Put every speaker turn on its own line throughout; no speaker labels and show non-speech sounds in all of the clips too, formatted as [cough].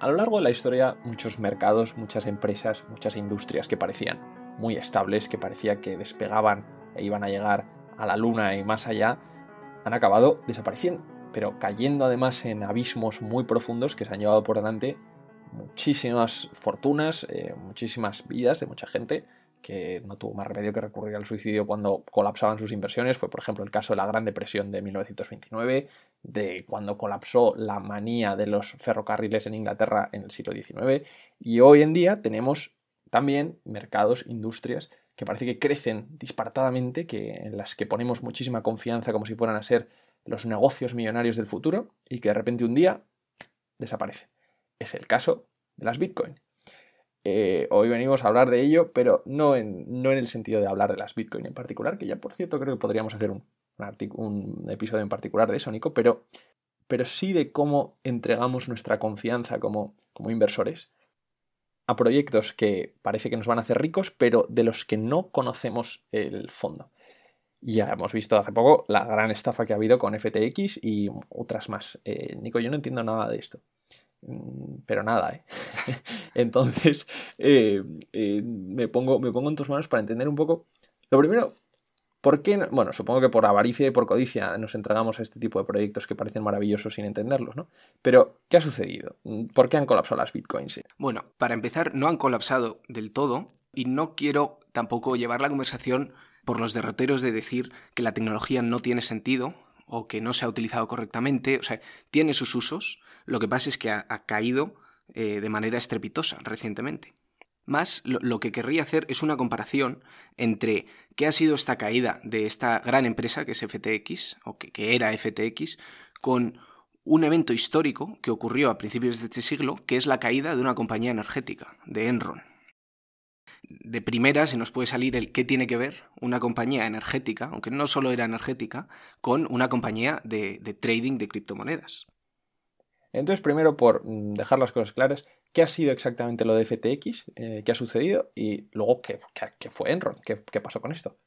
A lo largo de la historia, muchos mercados, muchas empresas, muchas industrias que parecían muy estables, que parecía que despegaban e iban a llegar a la luna y más allá, han acabado desapareciendo, pero cayendo además en abismos muy profundos que se han llevado por delante muchísimas fortunas, eh, muchísimas vidas de mucha gente que no tuvo más remedio que recurrir al suicidio cuando colapsaban sus inversiones. Fue, por ejemplo, el caso de la Gran Depresión de 1929, de cuando colapsó la manía de los ferrocarriles en Inglaterra en el siglo XIX. Y hoy en día tenemos también mercados, industrias que parece que crecen disparatadamente, que, en las que ponemos muchísima confianza como si fueran a ser los negocios millonarios del futuro y que de repente un día desaparecen. Es el caso de las Bitcoin. Eh, hoy venimos a hablar de ello, pero no en, no en el sentido de hablar de las Bitcoin en particular, que ya por cierto creo que podríamos hacer un, episodio en particular de eso, Nico, pero, pero sí de cómo entregamos nuestra confianza como, como inversores a proyectos que parece que nos van a hacer ricos, pero de los que no conocemos el fondo. Ya hemos visto hace poco la gran estafa que ha habido con FTX y otras más. Eh, Nico, yo no entiendo nada de esto. Mm, pero nada, ¿eh? [laughs] Entonces, eh, eh, me, pongo, me pongo en tus manos para entender un poco. Lo primero, ¿por qué? Bueno, supongo que por avaricia y por codicia nos entregamos a este tipo de proyectos que parecen maravillosos sin entenderlos, ¿no? Pero, ¿qué ha sucedido? ¿Por qué han colapsado las bitcoins?
Bueno, para empezar, no han colapsado del todo y no quiero tampoco llevar la conversación por los derroteros de decir que la tecnología no tiene sentido o que no se ha utilizado correctamente, o sea, tiene sus usos, lo que pasa es que ha, caído eh, de manera estrepitosa recientemente. Más lo, que querría hacer es una comparación entre qué ha sido esta caída de esta gran empresa que es FTX, o que, que era FTX, con un evento histórico que ocurrió a principios de este siglo, que es la caída de una compañía energética, de Enron de primera se nos puede salir el qué tiene que ver una compañía energética, aunque no solo era energética, con una compañía de, trading de criptomonedas.
Entonces, primero, por dejar las cosas claras, ¿qué ha sido exactamente lo de FTX? Eh, ¿Qué ha sucedido? Y luego, ¿qué, fue Enron? ¿Qué, pasó con esto?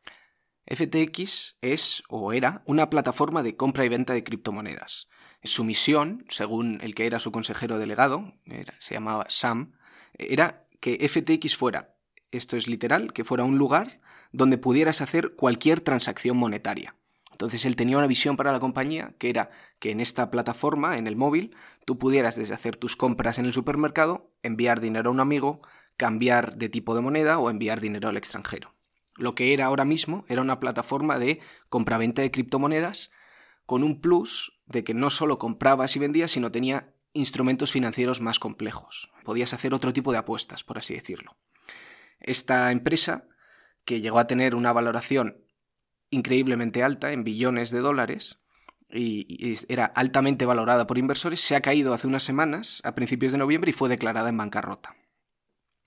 FTX es o era una plataforma de compra y venta de criptomonedas. Su misión, según el que era su consejero delegado, se llamaba Sam, era que FTX fuera esto es literal, que fuera un lugar donde pudieras hacer cualquier transacción monetaria. Entonces él tenía una visión para la compañía que era que en esta plataforma, en el móvil, tú pudieras desde hacer tus compras en el supermercado, enviar dinero a un amigo, cambiar de tipo de moneda o enviar dinero al extranjero. Lo que era ahora mismo era una plataforma de compraventa de criptomonedas con un plus de que no solo comprabas y vendías, sino tenía instrumentos financieros más complejos. Podías hacer otro tipo de apuestas, por así decirlo. Esta empresa, que llegó a tener una valoración increíblemente alta, en billones de dólares, y, era altamente valorada por inversores, se ha caído hace unas semanas, a principios de noviembre, y fue declarada en bancarrota.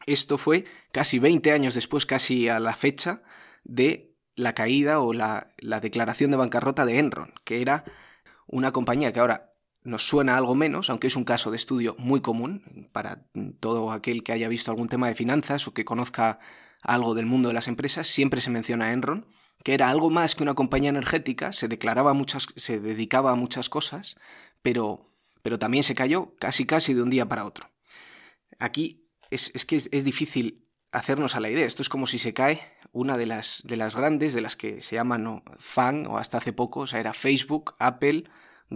Esto fue casi 20 años después, casi a la fecha de la caída o la, la declaración de bancarrota de Enron, que era una compañía que ahora nos suena algo menos, aunque es un caso de estudio muy común para todo aquel que haya visto algún tema de finanzas o que conozca algo del mundo de las empresas, siempre se menciona Enron, que era algo más que una compañía energética, se declaraba muchas, se dedicaba a muchas cosas, pero, pero también se cayó casi casi de un día para otro. Aquí es, que es, difícil hacernos a la idea. Esto es como si se cae una de las, de las grandes, de las que se llaman FAN, o hasta hace poco, o sea, era Facebook, Apple,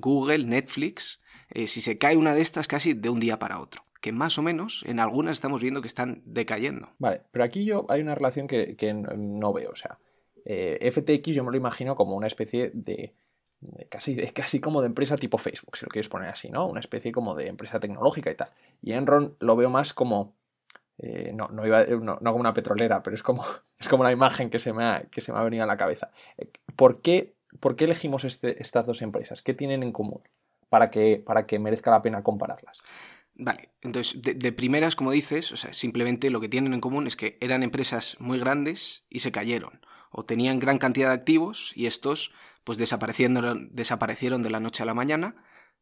Google, Netflix, eh, si se cae una de estas casi de un día para otro. Que más o menos en algunas estamos viendo que están decayendo.
Vale, pero aquí yo hay una relación que, no veo. O sea, eh, FTX yo me lo imagino como una especie de, casi, casi como de empresa tipo Facebook, si lo quieres poner así, ¿no? Una especie como de empresa tecnológica y tal. Y Enron lo veo más como. Eh, no, no, iba, no, como una petrolera, pero es como, [laughs] es como una imagen que se, me ha, que se me ha venido a la cabeza. ¿Por qué ¿por qué elegimos este, estas dos empresas? ¿Qué tienen en común para que, para que merezca la pena compararlas?
Vale, entonces de, primeras, como dices, o sea, simplemente lo que tienen en común es que eran empresas muy grandes y se cayeron, o tenían gran cantidad de activos y estos pues desaparecieron, desaparecieron de la noche a la mañana,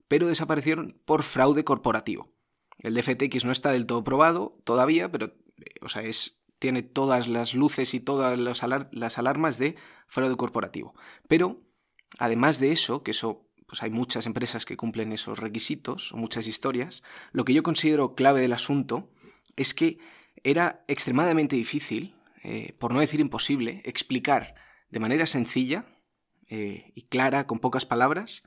pero desaparecieron por fraude corporativo. El DFTX no está del todo probado todavía, pero o sea, es tiene todas las luces y todas las, alarmas de fraude corporativo. Pero, además de eso, que eso pues hay muchas empresas que cumplen esos requisitos, o muchas historias. Lo que yo considero clave del asunto es que era extremadamente difícil, eh, por no decir imposible, explicar de manera sencilla eh, y clara, con pocas palabras,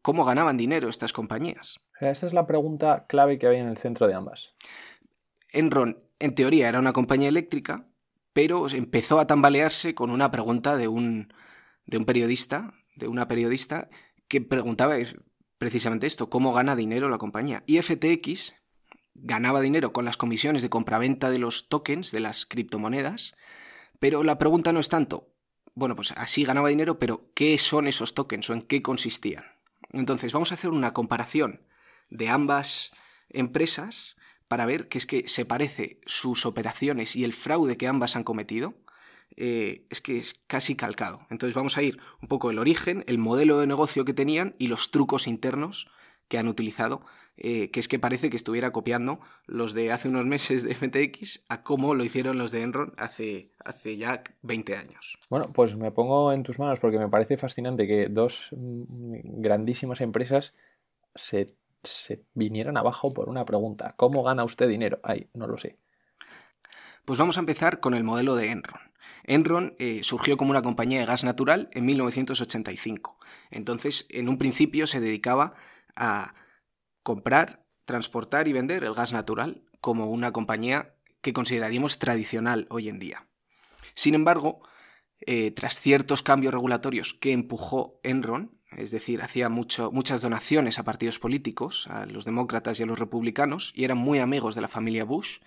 cómo ganaban dinero estas compañías.
Esa es la pregunta clave que había en el centro de ambas.
Enron, en teoría, era una compañía eléctrica, pero empezó a tambalearse con una pregunta de un, de un periodista, de una periodista, que preguntaba precisamente esto, ¿cómo gana dinero la compañía? Y FTX ganaba dinero con las comisiones de compraventa de los tokens, de las criptomonedas, pero la pregunta no es tanto, bueno, pues así ganaba dinero, pero ¿qué son esos tokens o en qué consistían? Entonces, vamos a hacer una comparación de ambas empresas para ver que es que se parece sus operaciones y el fraude que ambas han cometido. Eh, es que es casi calcado. Entonces vamos a ir un poco el origen, el modelo de negocio que tenían y los trucos internos que han utilizado, eh, que es que parece que estuviera copiando los de hace unos meses de FTX a cómo lo hicieron los de Enron hace, hace ya 20 años.
Bueno, pues me pongo en tus manos porque me parece fascinante que dos mm, grandísimas empresas se, se vinieran abajo por una pregunta. ¿Cómo gana usted dinero? Ay, no lo sé.
Pues vamos a empezar con el modelo de Enron. Enron eh, surgió como una compañía de gas natural en 1985. Entonces, en un principio se dedicaba a comprar, transportar y vender el gas natural como una compañía que consideraríamos tradicional hoy en día. Sin embargo, eh, tras ciertos cambios regulatorios que empujó Enron, es decir, hacía mucho, muchas donaciones a partidos políticos, a los demócratas y a los republicanos, y eran muy amigos de la familia Bush,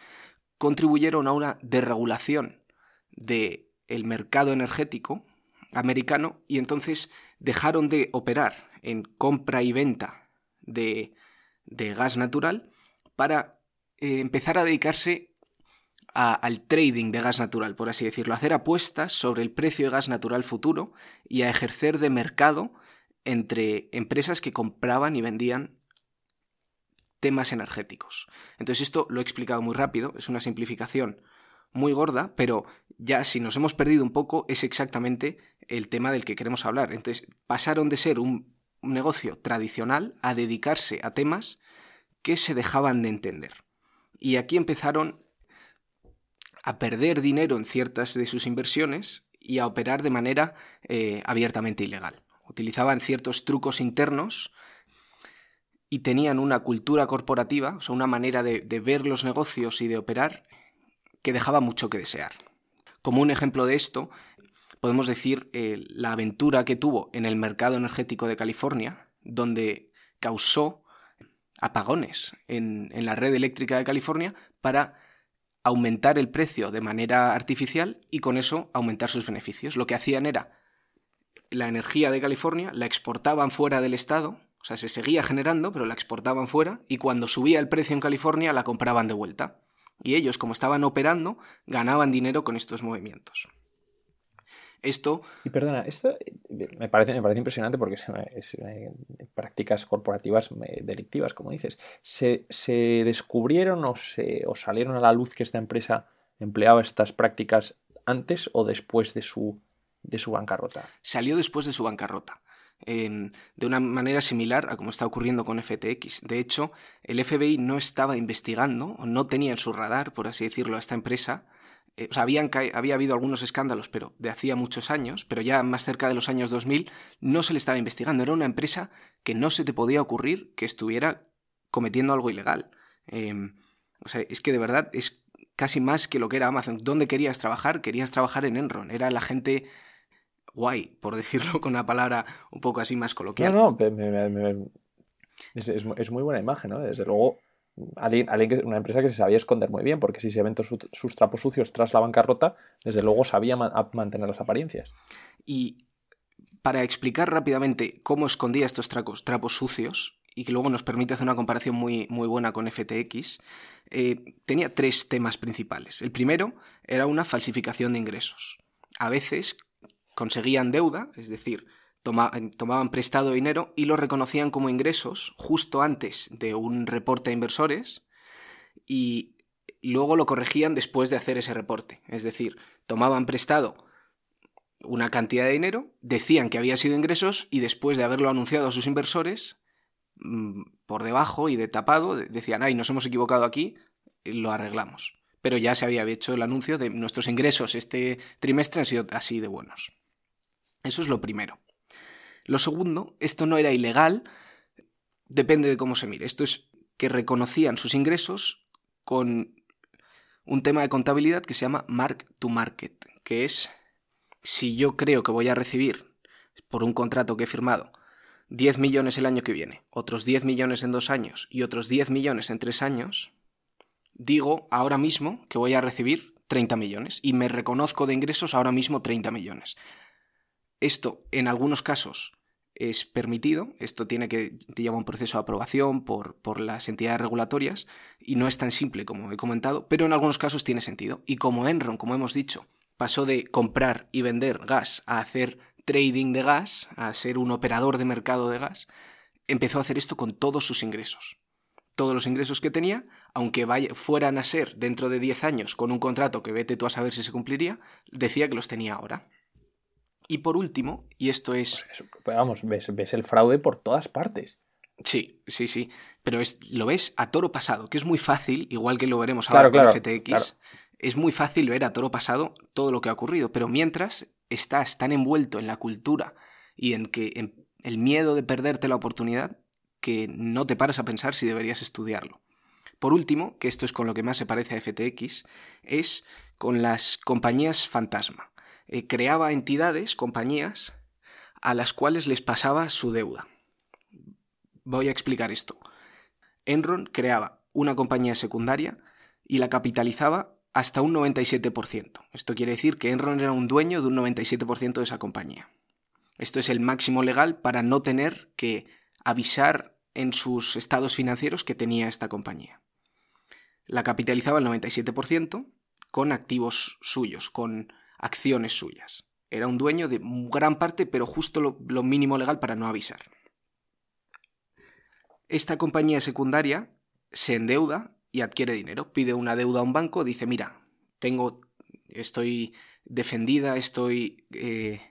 contribuyeron a una desregulación del el mercado energético americano y entonces dejaron de operar en compra y venta de, gas natural para eh, empezar a dedicarse al trading de gas natural, por así decirlo, hacer apuestas sobre el precio de gas natural futuro y a ejercer de mercado entre empresas que compraban y vendían temas energéticos. Entonces esto lo he explicado muy rápido, es una simplificación muy gorda, pero ya si nos hemos perdido un poco es exactamente el tema del que queremos hablar. Entonces pasaron de ser un negocio tradicional a dedicarse a temas que se dejaban de entender. Y aquí empezaron a perder dinero en ciertas de sus inversiones y a operar de manera eh, abiertamente ilegal. Utilizaban ciertos trucos internos y tenían una cultura corporativa, o sea, una manera de, ver los negocios y de operar que dejaba mucho que desear. Como un ejemplo de esto, podemos decir, eh, la aventura que tuvo en el mercado energético de California, donde causó apagones en, en la red eléctrica de California para aumentar el precio de manera artificial y con eso aumentar sus beneficios. Lo que hacían era la energía de California la exportaban fuera del estado, o sea, se seguía generando, pero la exportaban fuera y cuando subía el precio en California la compraban de vuelta. Y ellos, como estaban operando, ganaban dinero con estos movimientos. Esto...
Y perdona, esto eh, me parece, me parece impresionante porque es, eh, prácticas corporativas eh, delictivas, como dices. ¿Se, descubrieron o, se, o salieron a la luz que esta empresa empleaba estas prácticas antes o después de su, de su bancarrota?
Salió después de su bancarrota. de una manera similar a como está ocurriendo con FTX. De hecho, el FBI no estaba investigando, o no tenía en su radar, por así decirlo, a esta empresa eh, o había habido algunos escándalos, pero de hacía muchos años, pero ya más cerca de los años 2000, no se le estaba investigando. Era una empresa que no se te podía ocurrir que estuviera cometiendo algo ilegal. Em, o sea, es que de verdad es casi más que lo que era Amazon. ¿Dónde querías trabajar? Querías trabajar en Enron. Era la gente guay, por decirlo [laughs] con una palabra un poco así más coloquial.
No, no, es, es, muy buena imagen, ¿no? Desde luego alguien, una empresa que se sabía esconder muy bien, porque si se ven sus trapos sucios tras la bancarrota, desde luego sabía mantener las apariencias.
Y para explicar rápidamente cómo escondía estos trapos, trapos sucios, y que luego nos permite hacer una comparación muy, muy buena con FTX, eh, tenía tres temas principales. El primero era una falsificación de ingresos. A veces conseguían deuda, es decir, tomaban prestado dinero y lo reconocían como ingresos justo antes de un reporte a inversores y luego lo corregían después de hacer ese reporte. Es decir, tomaban prestado una cantidad de dinero, decían que había sido ingresos y después de haberlo anunciado a sus inversores, mm, por debajo y de tapado, decían, ay, nos hemos equivocado aquí, lo arreglamos. Pero ya se había hecho el anuncio de nuestros ingresos este trimestre han sido así de buenos. Eso es lo primero. Lo segundo, esto no era ilegal, depende de cómo se mire. Esto es que reconocían sus ingresos con un tema de contabilidad que se llama mark to market, que es si yo creo que voy a recibir por un contrato que he firmado 10 millones el año que viene, otros 10 millones en dos años y otros 10 millones en tres años, digo ahora mismo que voy a recibir 30 millones y me reconozco de ingresos ahora mismo 30 millones. Esto en algunos casos es permitido, esto tiene que llevar un proceso de aprobación por, las entidades regulatorias y no es tan simple como he comentado, pero en algunos casos tiene sentido. Y como Enron, como hemos dicho, pasó de comprar y vender gas a hacer trading de gas, a ser un operador de mercado de gas, empezó a hacer esto con todos sus ingresos. Todos los ingresos que tenía, aunque fueran a ser dentro de 10 años con un contrato que vete tú a saber si se cumpliría, decía que los tenía ahora. Y por último, y esto es...
Pues vamos, ves, el fraude por todas partes.
Sí, sí, sí. Pero es, lo ves a toro pasado, que es muy fácil, igual que lo veremos ahora con FTX. Es muy fácil ver a toro pasado todo lo que ha ocurrido, pero mientras estás tan envuelto en la cultura y en que en el miedo de perderte la oportunidad que no te paras a pensar si deberías estudiarlo. Por último, que esto es con lo que más se parece a FTX, es con las compañías fantasma. Eh, creaba entidades, compañías, a las cuales les pasaba su deuda. Voy a explicar esto. Enron creaba una compañía secundaria y la capitalizaba hasta un 97%. Esto quiere decir que Enron era un dueño de un 97% de esa compañía. Esto es el máximo legal para no tener que avisar en sus estados financieros que tenía esta compañía. La capitalizaba al 97% con activos suyos, con acciones suyas. Era un dueño de gran parte, pero justo lo, mínimo legal para no avisar. Esta compañía secundaria se endeuda y adquiere dinero. Pide una deuda a un banco, dice, mira, tengo, estoy defendida, estoy eh,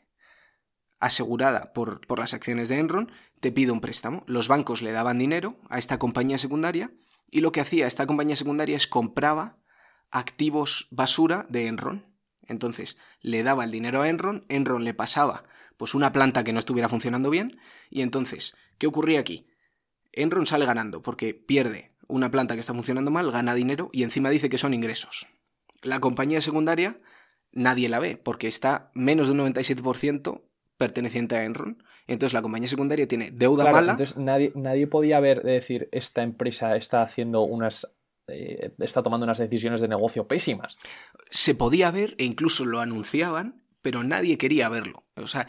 asegurada por, por, las acciones de Enron, te pido un préstamo. Los bancos le daban dinero a esta compañía secundaria y lo que hacía esta compañía secundaria es compraba activos basura de Enron. Entonces le daba el dinero a Enron, Enron le pasaba pues una planta que no estuviera funcionando bien y entonces, ¿qué ocurría aquí? Enron sale ganando porque pierde una planta que está funcionando mal, gana dinero y encima dice que son ingresos. La compañía secundaria nadie la ve porque está menos de un 97% perteneciente a Enron. Entonces la compañía secundaria tiene deuda mala.
Entonces nadie, nadie podía ver, decir, esta empresa está haciendo unas eh, está tomando unas decisiones de negocio pésimas.
Se podía ver e incluso lo anunciaban, pero nadie quería verlo. O sea,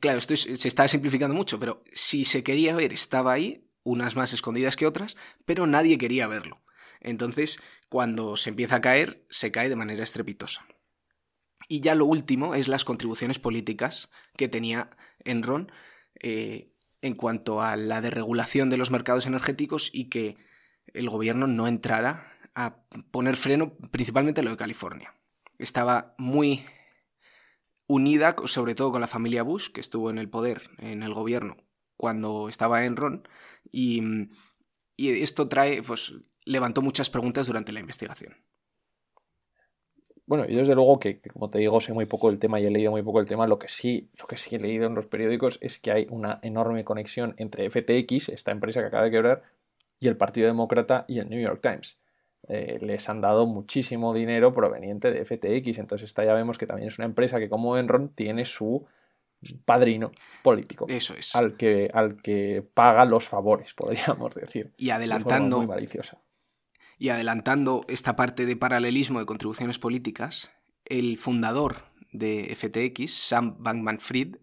claro, esto se está simplificando mucho, pero si se quería ver, estaba ahí, unas más escondidas que otras, pero nadie quería verlo. Entonces, cuando se empieza a caer, se cae de manera estrepitosa. Y ya lo último es las contribuciones políticas que tenía Enron eh, en cuanto a la deregulación de los mercados energéticos y que el gobierno no entrara a poner freno principalmente a lo de California. Estaba muy unida, sobre todo con la familia Bush, que estuvo en el poder, en el gobierno, cuando estaba Enron, y, y esto trae, pues, levantó muchas preguntas durante la investigación.
Bueno, yo desde luego que, como te digo, sé muy poco del tema y he leído muy poco del tema. Lo que sí, lo que sí he leído en los periódicos es que hay una enorme conexión entre FTX, esta empresa que acaba de quebrar, y el Partido Demócrata y el New York Times. Eh, les han dado muchísimo dinero proveniente de FTX, entonces esta ya vemos que también es una empresa que como Enron tiene su padrino político.
Eso es.
Al que, al que paga los favores, podríamos decir.
Y adelantando...
Muy maliciosa.
Y adelantando esta parte de paralelismo de contribuciones políticas, el fundador de FTX, Sam Bankman Fried,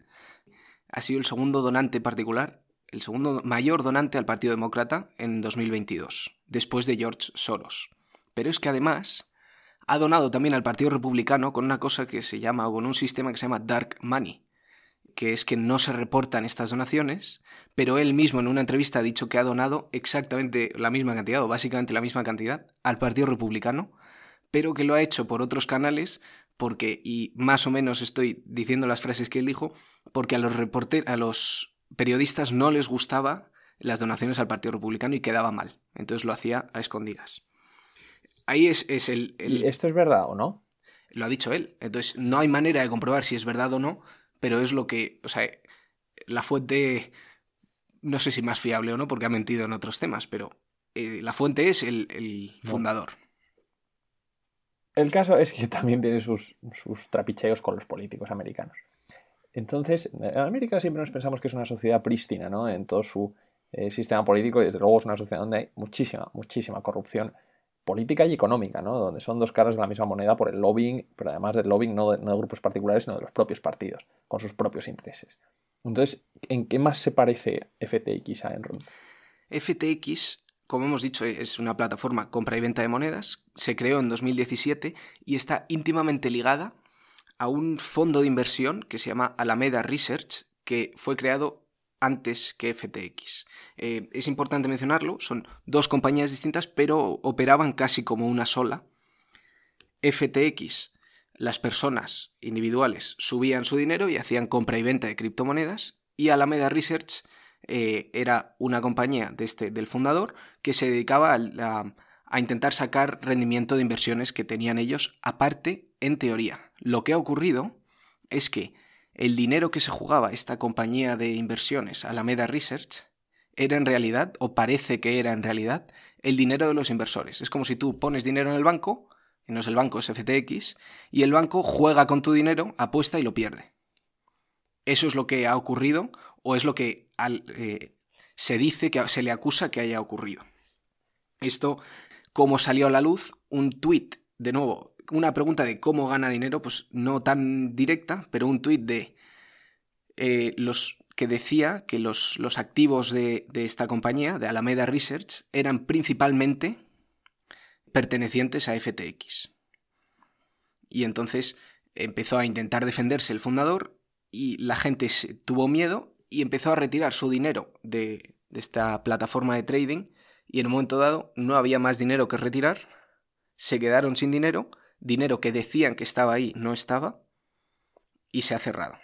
ha sido el segundo donante particular el segundo mayor donante al Partido Demócrata en 2022, después de George Soros. Pero es que además ha donado también al Partido Republicano con una cosa que se llama, o con un sistema que se llama Dark Money, que es que no se reportan estas donaciones, pero él mismo en una entrevista ha dicho que ha donado exactamente la misma cantidad, o básicamente la misma cantidad, al Partido Republicano, pero que lo ha hecho por otros canales porque, y más o menos estoy diciendo las frases que él dijo, porque a los, a los periodistas no les gustaba las donaciones al Partido Republicano y quedaba mal. Entonces lo hacía a escondidas. Ahí es, es el,
¿Y esto es verdad o no?
Lo ha dicho él. Entonces no hay manera de comprobar si es verdad o no, pero es lo que, o sea, la fuente, no sé si más fiable o no, porque ha mentido en otros temas, pero eh, la fuente es el, fundador.
El caso es que [laughs] también tiene sus, sus trapicheos con los políticos americanos. Entonces, en América siempre nos pensamos que es una sociedad prístina, ¿no? En todo su eh, sistema político y desde luego es una sociedad donde hay muchísima, muchísima corrupción política y económica, ¿no? Donde son dos caras de la misma moneda por el lobbying, pero además del lobbying no de, no de grupos particulares, sino de los propios partidos, con sus propios intereses. Entonces, ¿en qué más se parece FTX a Enron?
FTX como hemos dicho, es una plataforma compra y venta de monedas, se creó en 2017 y está íntimamente ligada a un fondo de inversión que se llama Alameda Research, que fue creado antes que FTX. Eh, es importante mencionarlo, son dos compañías distintas, pero operaban casi como una sola. FTX, las personas individuales subían su dinero y hacían compra y venta de criptomonedas, y Alameda Research eh, era una compañía de este, del fundador que se dedicaba a, a intentar sacar rendimiento de inversiones que tenían ellos aparte en teoría. Lo que ha ocurrido es que el dinero que se jugaba esta compañía de inversiones, Alameda Research, era en realidad, o parece que era en realidad, el dinero de los inversores. Es como si tú pones dinero en el banco, y no es el banco, es FTX, y el banco juega con tu dinero, apuesta y lo pierde. Eso es lo que ha ocurrido, o es lo que eh, se dice que se le acusa que haya ocurrido. Esto, ¿cómo salió a la luz? Un tuit, de nuevo, una pregunta de cómo gana dinero, pues no tan directa, pero un tuit de eh, los que decía que los, los activos de, de, esta compañía, de Alameda Research, eran principalmente pertenecientes a FTX. Y entonces empezó a intentar defenderse el fundador y la gente tuvo miedo y empezó a retirar su dinero de, esta plataforma de trading y en un momento dado no había más dinero que retirar, se quedaron sin dinero, dinero que decían que estaba ahí no estaba y se ha cerrado.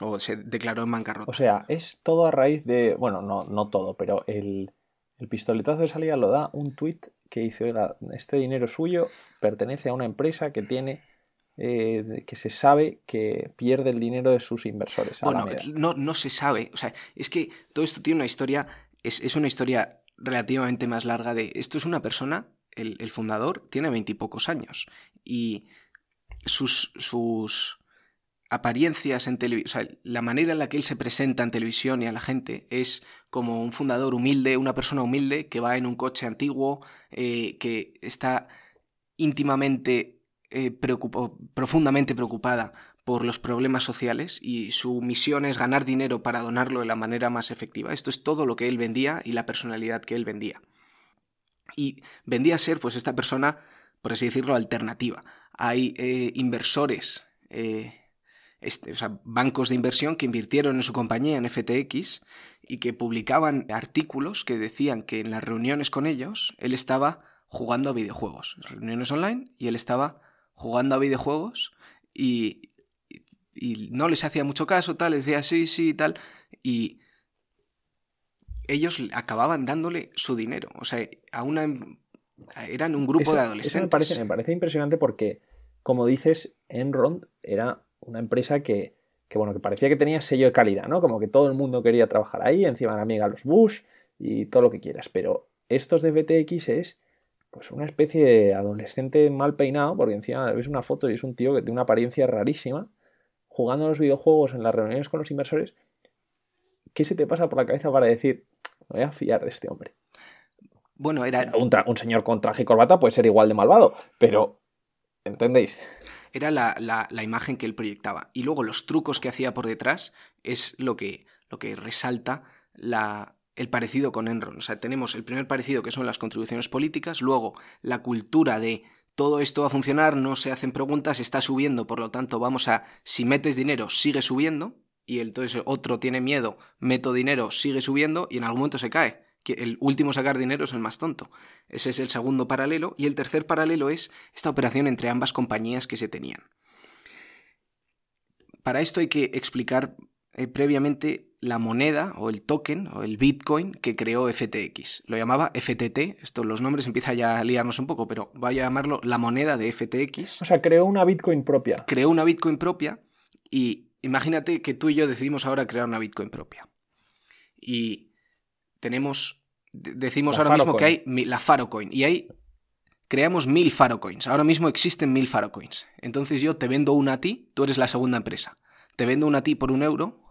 O se declaró en bancarrota.
O sea, es todo a raíz de, bueno, no, no todo, pero el, el pistoletazo de salida lo da un tuit que dice, oiga, este dinero suyo pertenece a una empresa que tiene eh, que se sabe que pierde el dinero de sus inversores.
Bueno, no, no se sabe. O sea, es que todo esto tiene una historia, es, una historia relativamente más larga de... Esto es una persona, el, fundador, tiene veintipocos años y sus, apariencias en televisión, o sea, la manera en la que él se presenta en televisión y a la gente es como un fundador humilde, una persona humilde que va en un coche antiguo, eh, que está íntimamente eh, profundamente preocupada por los problemas sociales y su misión es ganar dinero para donarlo de la manera más efectiva. Esto es todo lo que él vendía y la personalidad que él vendía. Y vendía ser pues esta persona, por así decirlo, alternativa. Hay eh, inversores, eh, este, o sea, bancos de inversión que invirtieron en su compañía en FTX y que publicaban artículos que decían que en las reuniones con ellos él estaba jugando a videojuegos, reuniones online, y él estaba jugando a videojuegos y, y, no les hacía mucho caso, tal, les decía sí, sí, tal, y ellos acababan dándole su dinero, o sea, a una, eran un grupo de adolescentes.
Eso me parece, me parece impresionante porque, como dices, Enron era una empresa que, que, bueno, que parecía que tenía sello de calidad, ¿no? Como que todo el mundo quería trabajar ahí, encima la amiga los Bush y todo lo que quieras, pero estos de BTX es pues una especie de adolescente mal peinado, porque encima ves una foto y es un tío que tiene una apariencia rarísima, jugando a los videojuegos en las reuniones con los inversores. ¿Qué se te pasa por la cabeza para decir, me voy a fiar de este hombre?
Bueno, era...
Un, un señor con traje y corbata puede ser igual de malvado, pero... ¿Entendéis?
Era la, la, la, imagen que él proyectaba. Y luego los trucos que hacía por detrás es lo que, lo que resalta la, el parecido con Enron. O sea, tenemos el primer parecido que son las contribuciones políticas, luego la cultura de todo esto va a funcionar, no se hacen preguntas, está subiendo, por lo tanto vamos a, si metes dinero, sigue subiendo, y entonces otro tiene miedo, meto dinero, sigue subiendo, y en algún momento se cae. Que el último sacar dinero es el más tonto. Ese es el segundo paralelo. Y el tercer paralelo es esta operación entre ambas compañías que se tenían. para esto hay que explicar eh, previamente la moneda o el token o el Bitcoin que creó FTX. Lo llamaba FTT, esto los nombres empiezan ya a liarnos un poco, pero voy a llamarlo la moneda de FTX.
O sea, creó una Bitcoin propia.
Creó una Bitcoin propia y imagínate que tú y yo decidimos ahora crear una Bitcoin propia. Y tenemos, decimos ahora mismo que hay la Farocoin y hay creamos mil Farocoins. Ahora mismo existen mil Farocoins. Entonces yo te vendo una a ti, tú eres la segunda empresa. Te vendo una a ti por un euro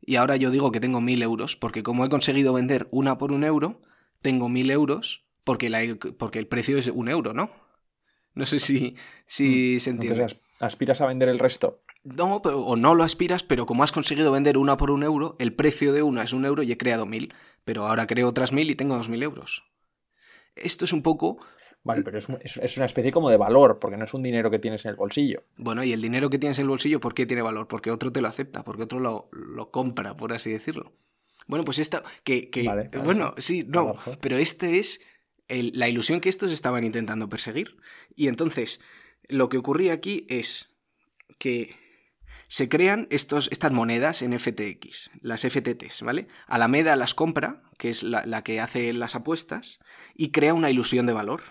y ahora yo digo que tengo mil euros porque como he conseguido vender una por un euro, tengo mil euros porque, la, porque el precio es un euro, ¿no? No sé si, si mm. se entiende.
Entonces aspiras a vender el resto.
No, o no lo aspiras, pero como has conseguido vender una por un euro, el precio de una es un euro y he creado mil. Pero ahora creo otras mil y tengo dos mil euros. Esto es un poco
Vale, pero es, es, una especie como de valor, porque no es un dinero que tienes en el bolsillo.
Bueno, y el dinero que tienes en el bolsillo, ¿por qué tiene valor? Porque otro te lo acepta, porque otro lo, lo compra, por así decirlo. Bueno, pues esta, que, que bueno, sí, no, pero este es la ilusión que estos estaban intentando perseguir. Y entonces, lo que ocurría aquí es que se crean estos, estas monedas en FTX, las FTTs, ¿vale? Alameda las compra, que es la, que hace las apuestas, y crea una ilusión de valor.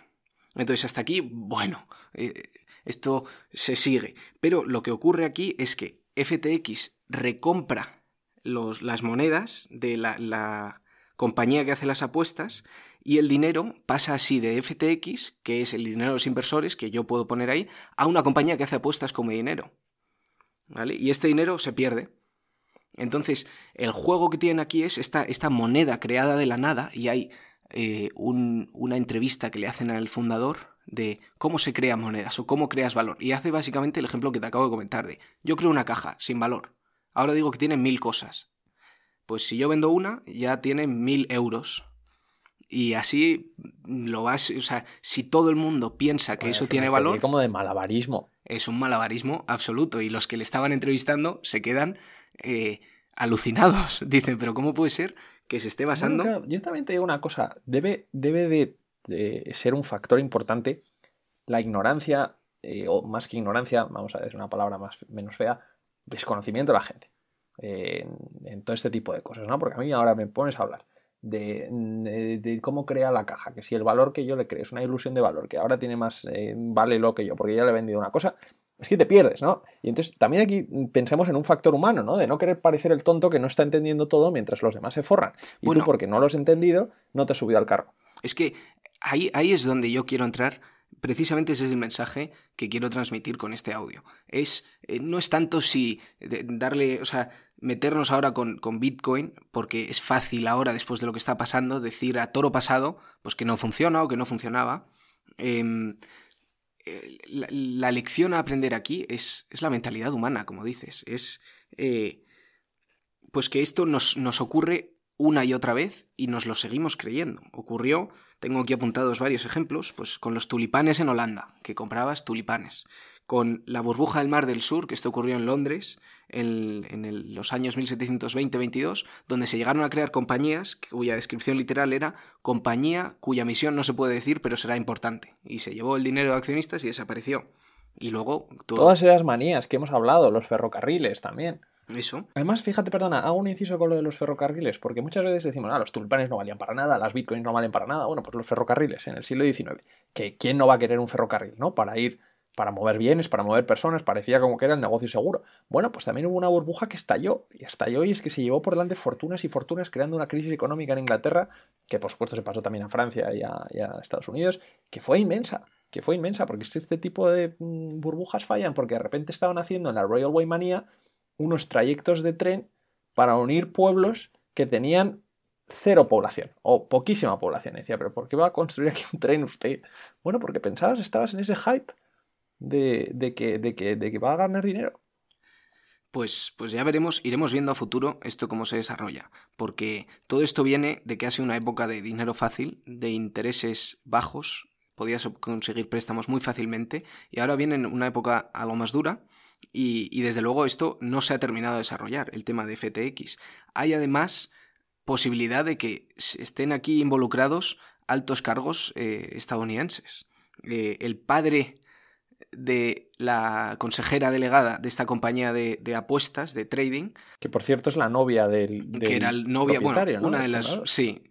Entonces, hasta aquí, bueno, eh, esto se sigue. Pero lo que ocurre aquí es que FTX recompra los, las monedas de la, la compañía que hace las apuestas y el dinero pasa así de FTX, que es el dinero de los inversores que yo puedo poner ahí, a una compañía que hace apuestas como dinero. ¿Vale? Y este dinero se pierde. Entonces, el juego que tienen aquí es esta, esta moneda creada de la nada y hay eh, una entrevista que le hacen al fundador de cómo se crean monedas o cómo creas valor. Y hace básicamente el ejemplo que te acabo de comentar de yo creo una caja sin valor. Ahora digo que tiene mil cosas. Pues si yo vendo una, ya tiene mil euros. Y así lo vas, o sea, si todo el mundo piensa que eso tiene valor.
como de malabarismo.
Es un malabarismo absoluto. Y los que le estaban entrevistando se quedan eh, alucinados. [laughs] Dicen, pero ¿cómo puede ser que se esté basando.
yo también te digo una cosa, debe, debe de, ser un factor importante la ignorancia, eh, o más que ignorancia, vamos a decir una palabra más, menos fea, desconocimiento de la gente en, todo este tipo de cosas, ¿no? Porque a mí ahora me pones a hablar de, de, cómo crea la caja, que si el valor que yo le creo es una ilusión de valor, que ahora tiene más eh, vale lo que yo, porque ya le he vendido una cosa, es que te pierdes, ¿no? Y entonces también aquí pensemos en un factor humano, ¿no? De no querer parecer el tonto que no está entendiendo todo mientras los demás se forran. Y tú, porque no lo has entendido, no te has subido al carro.
Es que ahí, ahí es donde yo quiero entrar. Precisamente ese es el mensaje que quiero transmitir con este audio. Es, eh, no es tanto si darle, o sea, meternos ahora con, Bitcoin, porque es fácil ahora, después de lo que está pasando, decir a toro pasado, pues que no funciona o que no funcionaba. Em, la, lección a aprender aquí es, es, la mentalidad humana, como dices. Es eh, pues que esto nos, nos, ocurre una y otra vez y nos lo seguimos creyendo. Ocurrió, tengo aquí apuntados varios ejemplos, pues con los tulipanes en Holanda, que comprabas tulipanes con la burbuja del Mar del Sur, que esto ocurrió en Londres en, los años 1720-22, donde se llegaron a crear compañías cuya descripción literal era compañía cuya misión no se puede decir, pero será importante. Y se llevó el dinero de accionistas y desapareció. Y luego...
Todas esas manías que hemos hablado, los ferrocarriles también. Además, fíjate, perdona, hago un inciso con lo de los ferrocarriles, porque muchas veces decimos, ah, los tulpanes no valían para nada, las bitcoins no valen para nada. Bueno, pues los ferrocarriles en el siglo XIX. Que ¿Quién no va a querer un ferrocarril, no? Para ir para mover bienes, para mover personas, parecía como que era el negocio seguro. Bueno, pues también hubo una burbuja que estalló, y estalló y es que se llevó por delante fortunas y fortunas creando una crisis económica en Inglaterra, que por supuesto se pasó también a Francia y a, Estados Unidos, que fue inmensa, que fue inmensa, porque este tipo de mm, burbujas fallan porque de repente estaban haciendo en la Railway Manía unos trayectos de tren para unir pueblos que tenían cero población o poquísima población. decía, pero ¿por qué va a construir aquí un tren usted? Bueno, porque pensabas, estabas en ese hype de, que, de, que, de que va a ganar dinero.
Pues, pues ya veremos, iremos viendo a futuro esto cómo se desarrolla, porque todo esto viene de que hace una época de dinero fácil, de intereses bajos, podías conseguir préstamos muy fácilmente, y ahora viene una época algo más dura, y, desde luego esto no se ha terminado de desarrollar, el tema de FTX. Hay además posibilidad de que estén aquí involucrados altos cargos eh, estadounidenses. Eh, el padre de la consejera delegada de esta compañía de, apuestas, de trading.
Que por cierto es la novia del.
que era el novia, bueno, una de las. Sí.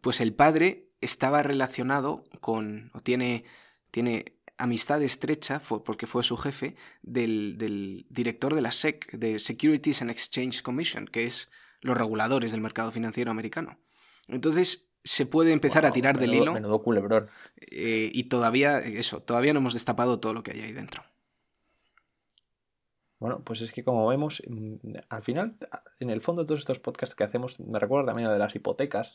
Pues el padre estaba relacionado con. o tiene. tiene amistad estrecha, porque fue su jefe, del, del director de la SEC, de Securities and Exchange Commission, que es los reguladores del mercado financiero americano. Entonces, se puede empezar a tirar del hilo.
Menudo culebrón.
Eh, y todavía, eso, todavía no hemos destapado todo lo que hay ahí dentro.
Bueno, pues es que como vemos, mm, al final, en el fondo, todos estos podcasts que hacemos, me recuerda también a de las hipotecas.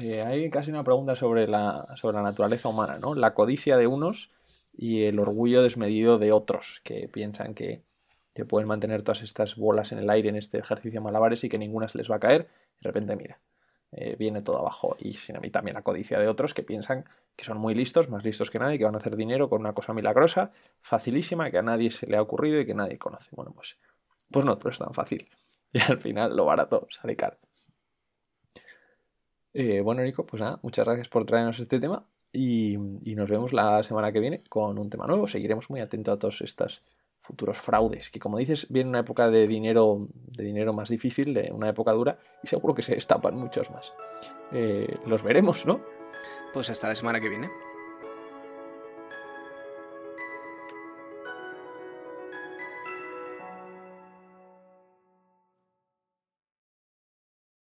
Eh, hay casi una pregunta sobre la, sobre la naturaleza humana, ¿no? La codicia de unos y el orgullo desmedido de otros, que piensan que, que pueden mantener todas estas bolas en el aire en este ejercicio malabares y que ninguna se les va a caer. De repente, mira, eh, viene todo abajo. Y sin a mí también la codicia de otros que piensan que son muy listos, más listos que nadie, que van a hacer dinero con una cosa milagrosa, facilísima, que a nadie se le ha ocurrido y que nadie conoce. Bueno, pues, pues no todo es tan fácil. [laughs] Y al final lo barato sale caro. Eh, bueno, Nico, pues nada, muchas gracias por traernos este tema y, nos vemos la semana que viene con un tema nuevo. Seguiremos muy atentos a todas estas futuros fraudes, que como dices, viene una época de dinero, de dinero más difícil, de una época dura, y seguro que se destapan muchos más. Eh, los veremos, ¿no?
Pues hasta la semana que viene.